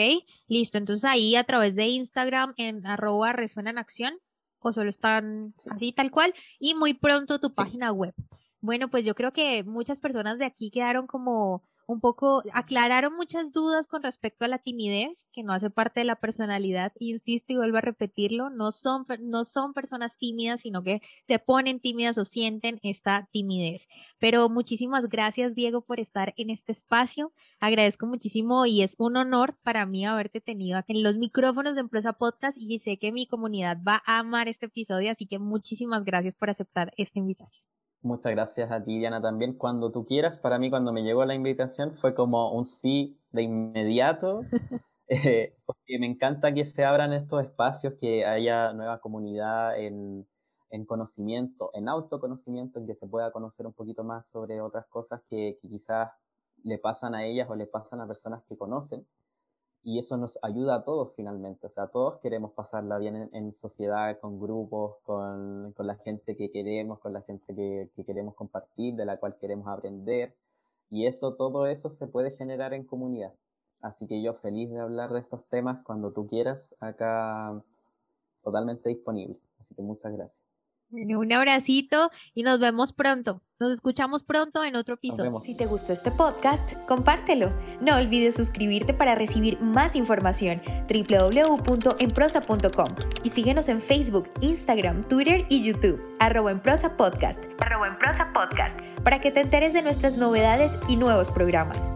listo. Entonces ahí a través de Instagram en arroba resuena en acción o solo están así tal cual y muy pronto tu página web. Bueno, pues yo creo que muchas personas de aquí quedaron como un poco, aclararon muchas dudas con respecto a la timidez, que no hace parte de la personalidad, insisto y vuelvo a repetirlo, no son, no son personas tímidas, sino que se ponen tímidas o sienten esta timidez. Pero muchísimas gracias, Diego, por estar en este espacio. Agradezco muchísimo y es un honor para mí haberte tenido en los micrófonos de Empresa Podcast y sé que mi comunidad va a amar este episodio, así que muchísimas gracias por aceptar esta invitación. Muchas gracias a ti, Diana, también. Cuando tú quieras, para mí cuando me llegó la invitación fue como un sí de inmediato, eh, porque me encanta que se abran estos espacios, que haya nueva comunidad en, conocimiento, en autoconocimiento, en que se pueda conocer un poquito más sobre otras cosas que quizás le pasan a ellas o le pasan a personas que conocen y eso nos ayuda a todos finalmente. O sea, todos queremos pasarla bien en, sociedad, con grupos, con, con, la gente que queremos, con la gente que, que, queremos compartir, de la cual queremos aprender. Y eso, todo eso se puede generar en comunidad. Así que yo feliz de hablar de estos temas cuando tú quieras, acá totalmente disponible. Así que muchas gracias. Un abracito y nos vemos pronto. Nos escuchamos pronto en otro episodio. Si te gustó este podcast, compártelo. No olvides suscribirte para recibir más información www.enprosa.com y síguenos en Facebook, Instagram, Twitter y YouTube arroba en prosa podcast, arroba en prosa podcast para que te enteres de nuestras novedades y nuevos programas.